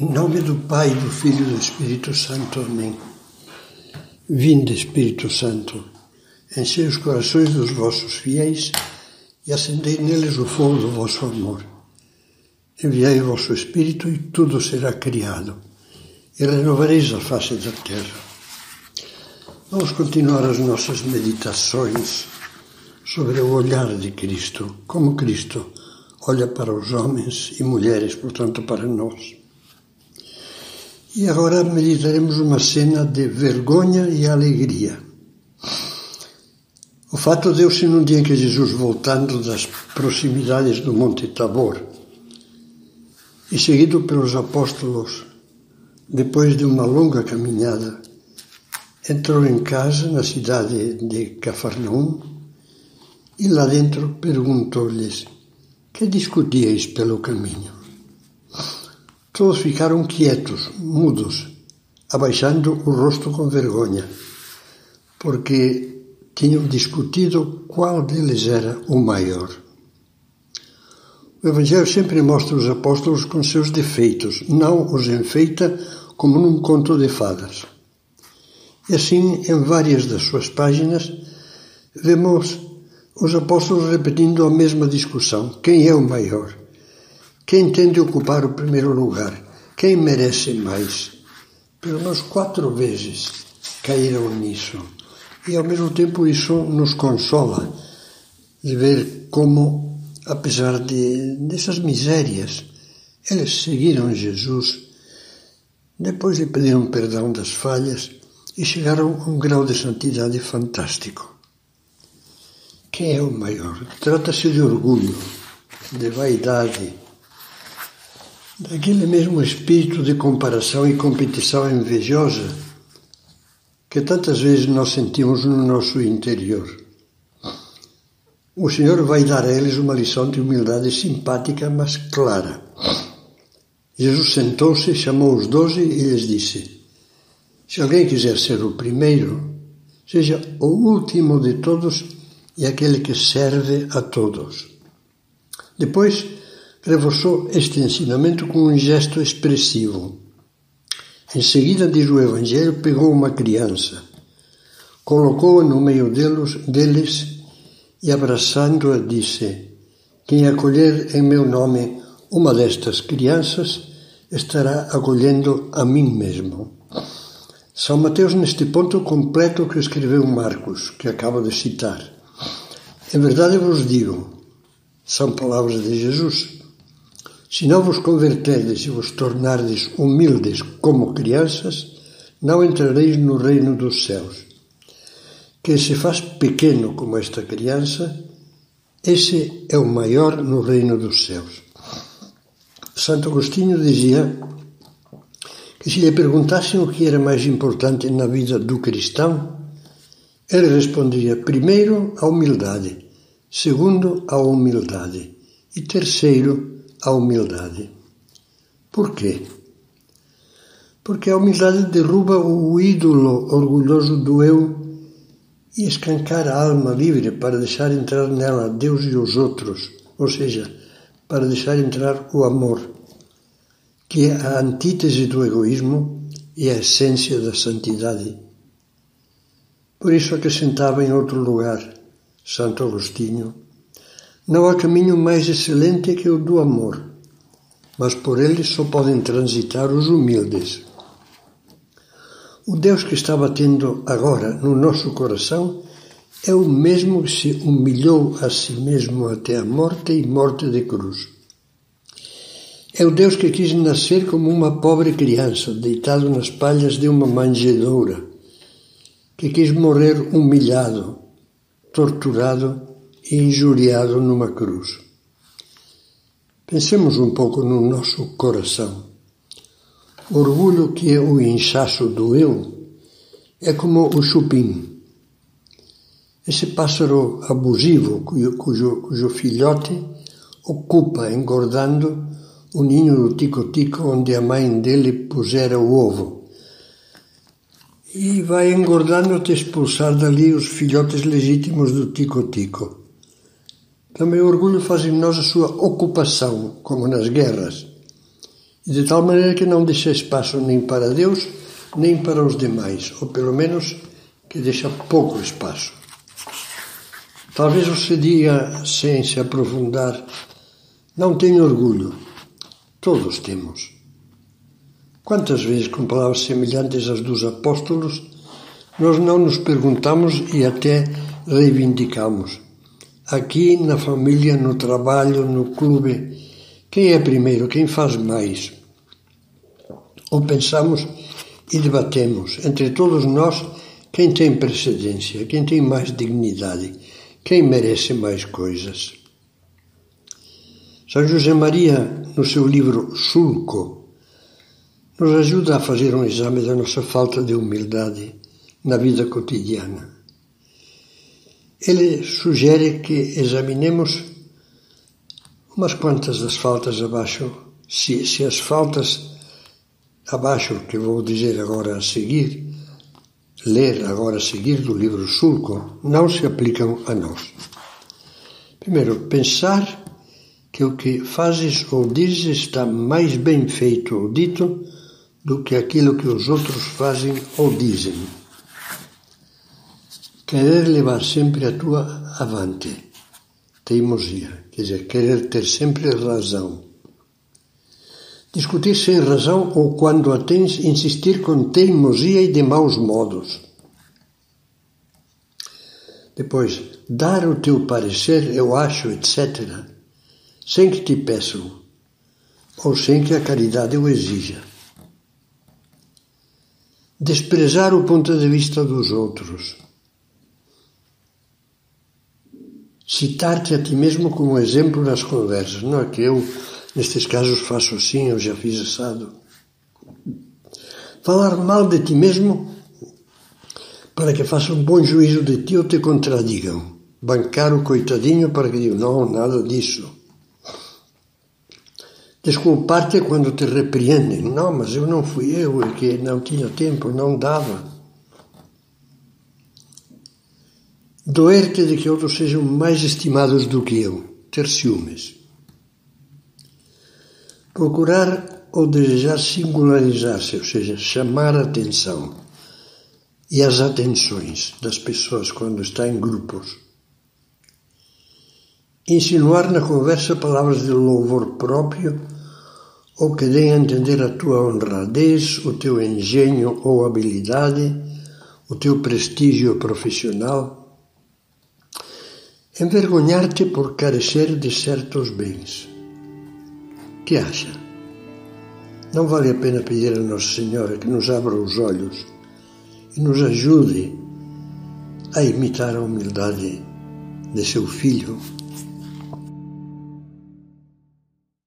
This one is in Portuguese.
Em nome do Pai, do Filho e do Espírito Santo. Amém. Vinde, Espírito Santo, enchei os corações dos vossos fiéis e acendei neles o fogo do vosso amor. Enviai o vosso Espírito e tudo será criado, e renovareis a face da terra. Vamos continuar as nossas meditações sobre o olhar de Cristo, como Cristo olha para os homens e mulheres, portanto, para nós. E agora meditaremos uma cena de vergonha e alegria. O fato deu-se num dia em que Jesus, voltando das proximidades do Monte Tabor, e seguido pelos apóstolos, depois de uma longa caminhada, entrou em casa na cidade de Cafarnaum e lá dentro perguntou-lhes: Que discutíeis pelo caminho? Todos ficaram quietos, mudos, abaixando o rosto com vergonha, porque tinham discutido qual deles era o maior. O Evangelho sempre mostra os apóstolos com seus defeitos, não os enfeita como num conto de fadas. E assim, em várias das suas páginas, vemos os apóstolos repetindo a mesma discussão: quem é o maior? Quem tem de ocupar o primeiro lugar? Quem merece mais? Pelo menos quatro vezes caíram nisso. E ao mesmo tempo isso nos consola de ver como, apesar de, dessas misérias, eles seguiram Jesus, depois lhe pediram perdão das falhas e chegaram a um grau de santidade fantástico. Quem é o maior? Trata-se de orgulho, de vaidade, daquele mesmo espírito de comparação e competição invejosa que tantas vezes nós sentimos no nosso interior. O Senhor vai dar a eles uma lição de humildade simpática, mas clara. Jesus sentou-se, chamou os doze e lhes disse: Se alguém quiser ser o primeiro, seja o último de todos e aquele que serve a todos. Depois, reforçou este ensinamento com um gesto expressivo. Em seguida, diz o Evangelho, pegou uma criança, colocou-a no meio deles, deles e, abraçando-a, disse: Quem acolher em meu nome uma destas crianças estará acolhendo a mim mesmo. São Mateus, neste ponto, completa o que escreveu Marcos, que acabo de citar. Em verdade vos digo, são palavras de Jesus se não vos converterdes e vos tornardes humildes como crianças, não entrareis no reino dos céus. Quem se faz pequeno como esta criança, esse é o maior no reino dos céus. Santo Agostinho dizia que se lhe perguntassem o que era mais importante na vida do cristão, ele respondia primeiro a humildade, segundo a humildade e terceiro a humildade. Por quê? Porque a humildade derruba o ídolo orgulhoso do eu e escancara a alma livre para deixar entrar nela Deus e os outros, ou seja, para deixar entrar o amor, que é a antítese do egoísmo e a essência da santidade. Por isso acrescentava em outro lugar Santo Agostinho não há caminho mais excelente que o do amor, mas por ele só podem transitar os humildes. O Deus que está batendo agora no nosso coração é o mesmo que se humilhou a si mesmo até a morte e morte de cruz. É o Deus que quis nascer como uma pobre criança, deitado nas palhas de uma manjedoura, que quis morrer humilhado, torturado e injuriado numa cruz. Pensemos um pouco no nosso coração. O orgulho que é o inchaço do eu é como o chupim. Esse pássaro abusivo cujo, cujo, cujo filhote ocupa, engordando, o ninho do tico-tico onde a mãe dele pusera o ovo. E vai engordando até expulsar dali os filhotes legítimos do tico-tico. Também o orgulho faz em nós a sua ocupação, como nas guerras. e de tal maneira que não deixa espaço nem para Deus, nem para os demais, ou pelo menos que deixa pouco espaço. Talvez você diga, sem se aprofundar, não tenho orgulho. Todos temos. Quantas vezes, com palavras semelhantes às dos apóstolos, nós não nos perguntamos e até reivindicamos. Aqui, na família, no trabalho, no clube, quem é primeiro, quem faz mais? Ou pensamos e debatemos entre todos nós quem tem precedência, quem tem mais dignidade, quem merece mais coisas. São José Maria, no seu livro Sulco, nos ajuda a fazer um exame da nossa falta de humildade na vida cotidiana. Ele sugere que examinemos umas quantas das faltas abaixo, se, se as faltas abaixo, que vou dizer agora a seguir, ler agora a seguir do livro Sulco, não se aplicam a nós. Primeiro, pensar que o que fazes ou dizes está mais bem feito ou dito do que aquilo que os outros fazem ou dizem. Querer levar sempre a tua avante, teimosia, quer dizer, querer ter sempre razão. Discutir sem razão ou, quando a tens, insistir com teimosia e de maus modos. Depois, dar o teu parecer, eu acho, etc., sem que te peçam, ou sem que a caridade o exija. Desprezar o ponto de vista dos outros. Citar-te a ti mesmo como exemplo nas conversas. Não é que eu, nestes casos, faço assim, eu já fiz assado. Falar mal de ti mesmo para que façam bom juízo de ti ou te contradigam. Bancar o coitadinho para que diga, não, nada disso. Desculpar-te quando te repreendem. Não, mas eu não fui eu, é que não tinha tempo, não dava. Doer-te de que outros sejam mais estimados do que eu. Ter ciúmes. Procurar ou desejar singularizar-se, ou seja, chamar a atenção e as atenções das pessoas quando está em grupos. Insinuar na conversa palavras de louvor próprio ou que deem a entender a tua honradez, o teu engenho ou habilidade, o teu prestígio profissional. Envergonhar-te por carecer de certos bens. Que acha? Não vale a pena pedir a Nossa Senhora que nos abra os olhos e nos ajude a imitar a humildade de seu filho